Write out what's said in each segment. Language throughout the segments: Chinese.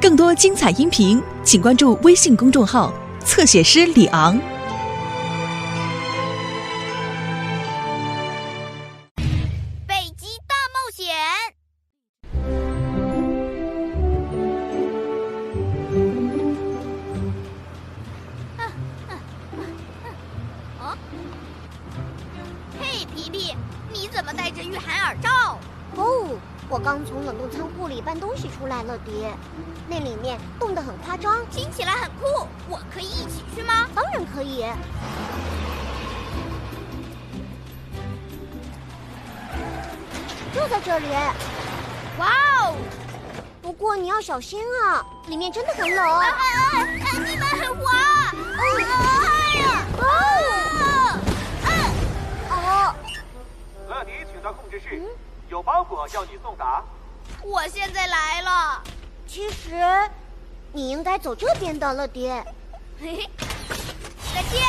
更多精彩音频，请关注微信公众号“侧写师李昂”。北极大冒险。哦，嘿，皮皮，你怎么戴着御寒耳罩？哦，我刚从冷冻仓库里搬东西出来了，爹。那里面冻得很夸张，听起来很酷，我可以一起去吗？当然可以。就在这里。哇哦！不过你要小心啊，里面真的很冷。哎哎哎！你们很滑！哎呀！哦！哦！乐迪，请到控制室，有包裹要你送达。我现在来了。其实，你应该走这边的，乐迪。嘿嘿，再见。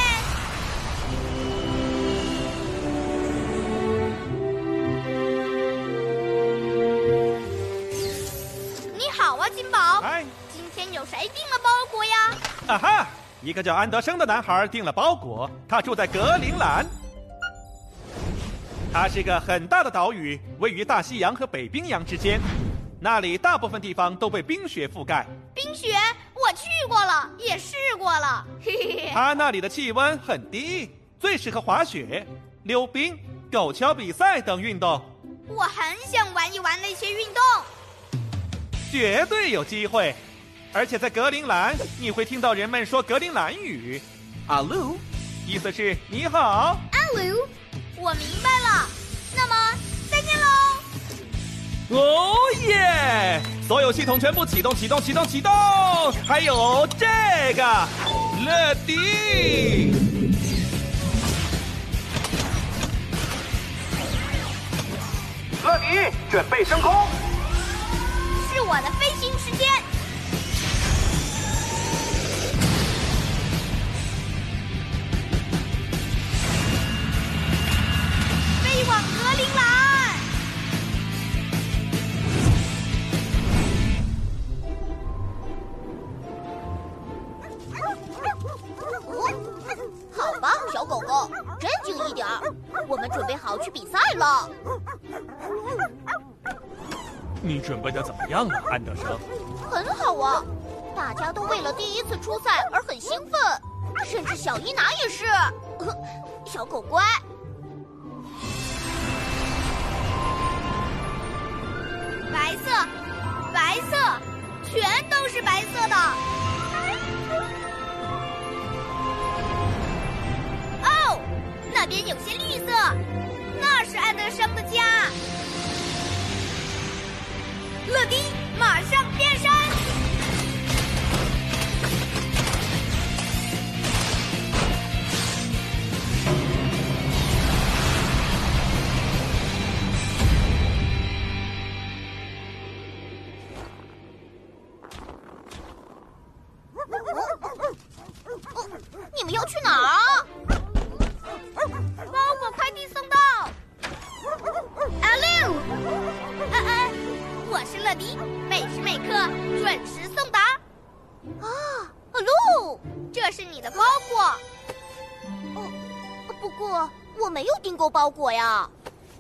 你好啊，金宝。哎，今天有谁订了包裹呀？啊哈！一个叫安德生的男孩订了包裹，他住在格陵兰。它是个很大的岛屿，位于大西洋和北冰洋之间，那里大部分地方都被冰雪覆盖。冰雪，我去过了，也试过了。嘿嘿嘿。它那里的气温很低，最适合滑雪、溜冰、狗橇比赛等运动。我很想玩一玩那些运动。绝对有机会，而且在格陵兰，你会听到人们说格陵兰语，阿鲁，意思是你好。阿鲁，我明白了。那么，再见喽。哦耶！所有系统全部启动，启动，启动，启动！还有这个，乐迪。乐迪，准备升空。是我的飞行时间。了。你准备的怎么样了，安德生？很好啊，大家都为了第一次出赛而很兴奋，甚至小伊拿也是。小狗乖，白色，白色，全都是白色的。哦，那边有些绿色，那是安德生的家。乐迪，马上变身！你们要去哪儿啊？安安，我是乐迪，每时每刻准时送达。啊，路，这是你的包裹。哦，不过我没有订购包裹呀。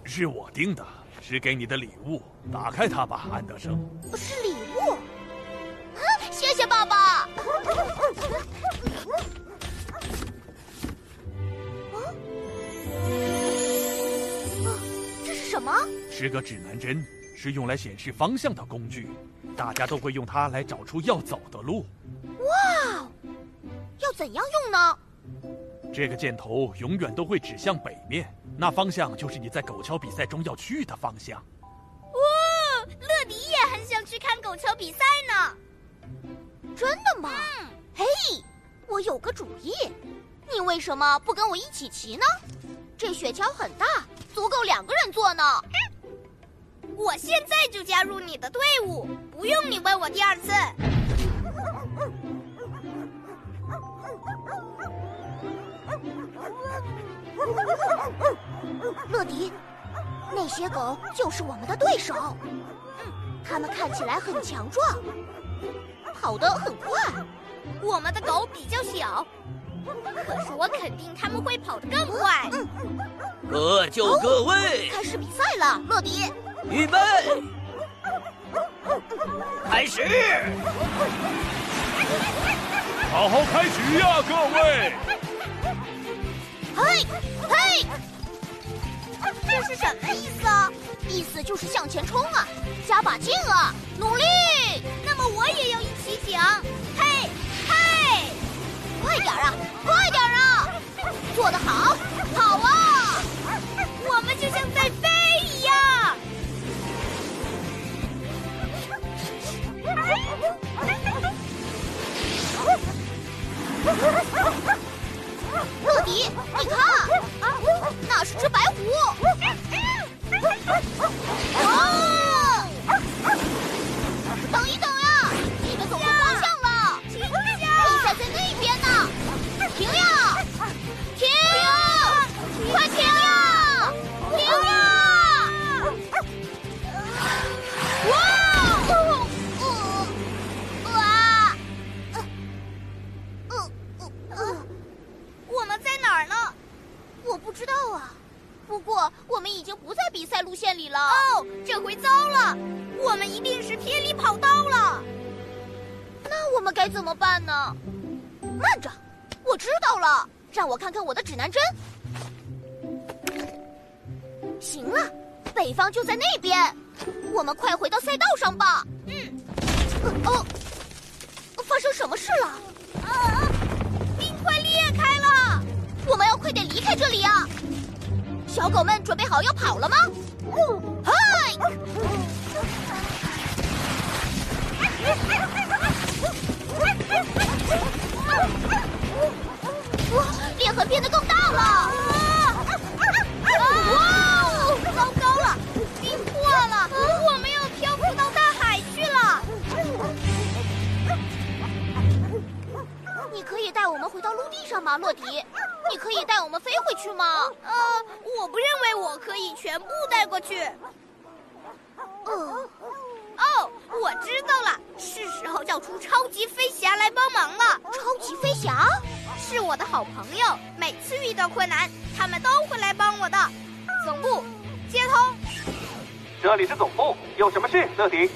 是我订的，是给你的礼物。打开它吧，安德生。是礼物。什么？是个指南针，是用来显示方向的工具。大家都会用它来找出要走的路。哇，要怎样用呢？这个箭头永远都会指向北面，那方向就是你在狗桥比赛中要去的方向。哇，乐迪也很想去看狗桥比赛呢。真的吗？嗯，嘿，我有个主意，你为什么不跟我一起骑呢？这雪橇很大，足够两个人坐呢。我现在就加入你的队伍，不用你问我第二次。乐迪，那些狗就是我们的对手。它们看起来很强壮，跑得很快。我们的狗比较小，可是我肯定它们会跑得更快。各就各位，开始比赛了，乐迪。预备，开始！好好开局呀，各位！嘿，嘿，这是什么意思啊？意思就是向前冲啊，加把劲啊，努力！那么我也要一起讲，嘿，嘿，快点啊，快点啊！做得好，好啊！我们就像在知道啊。不过我们已经不在比赛路线里了。哦，这回糟了，我们一定是偏离跑道了。那我们该怎么办呢？慢着，我知道了，让我看看我的指南针。行了，北方就在那边，我们快回到赛道上吧。嗯，呃哦，发生什么事了？啊，冰块裂开了，我们要快点离开这里啊！小狗们准备好要跑了吗？嗨！哇，裂痕变得更大了！哇哦，糟糕了，冰破了，我们要漂浮到大海去了。你可以带我们回到陆地上吗，洛迪？你可以带我们飞回去吗？呃，我不认为我可以全部带过去。哦，哦，我知道了，是时候叫出超级飞侠来帮忙了。超级飞侠是我的好朋友，每次遇到困难，他们都会来帮我的。总部接通，这里是总部，有什么事，乐迪？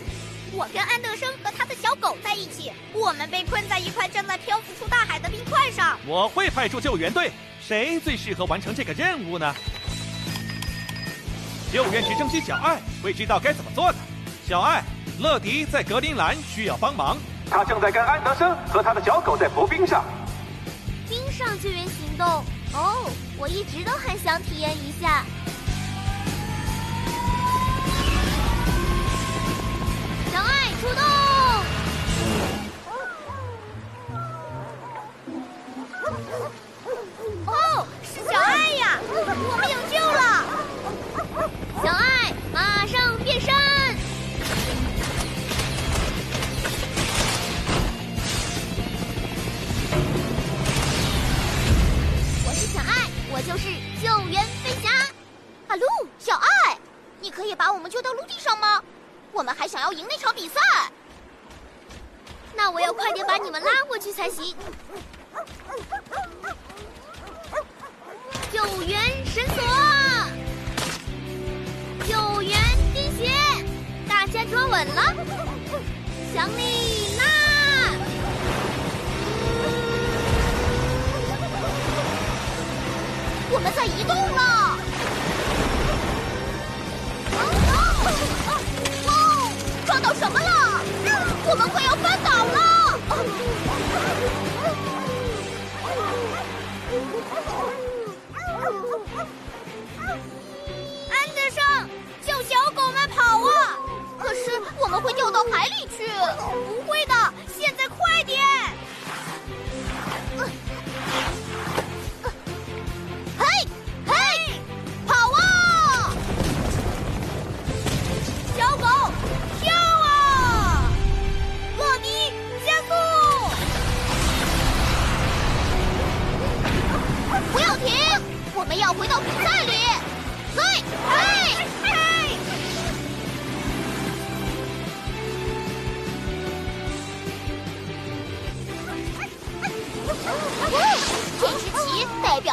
我跟安德生和他的小狗在一起，我们被困在一块正在漂浮出大海的冰块上。我会派出救援队，谁最适合完成这个任务呢？救援直升机小爱会知道该怎么做的。小爱，乐迪在格陵兰需要帮忙，他正在跟安德森和他的小狗在浮冰上。冰上救援行动哦，我一直都很想体验一下。赢那场比赛。那我要快点把你们拉过去才行。救援绳索，救援钉鞋，大家抓稳了，想你啦！我们在移动了。我们快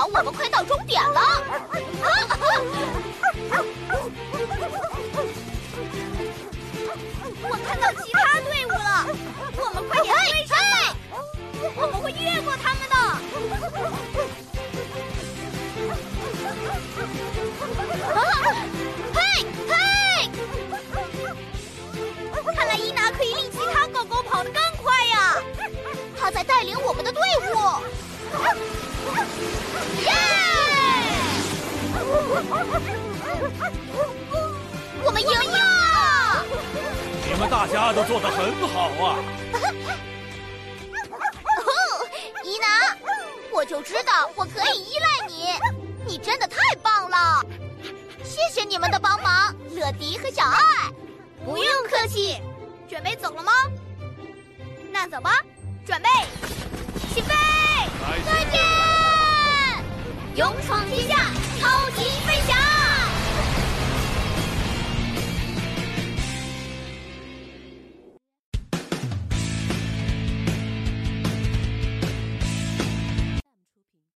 我们快到终点了。我们赢了！你们大家都做得很好啊！哦，伊娜，我就知道我可以依赖你，你真的太棒了！谢谢你们的帮忙，乐迪和小爱。不用客气，准备走了吗？那走吧，准备，勇闯天下超级飞侠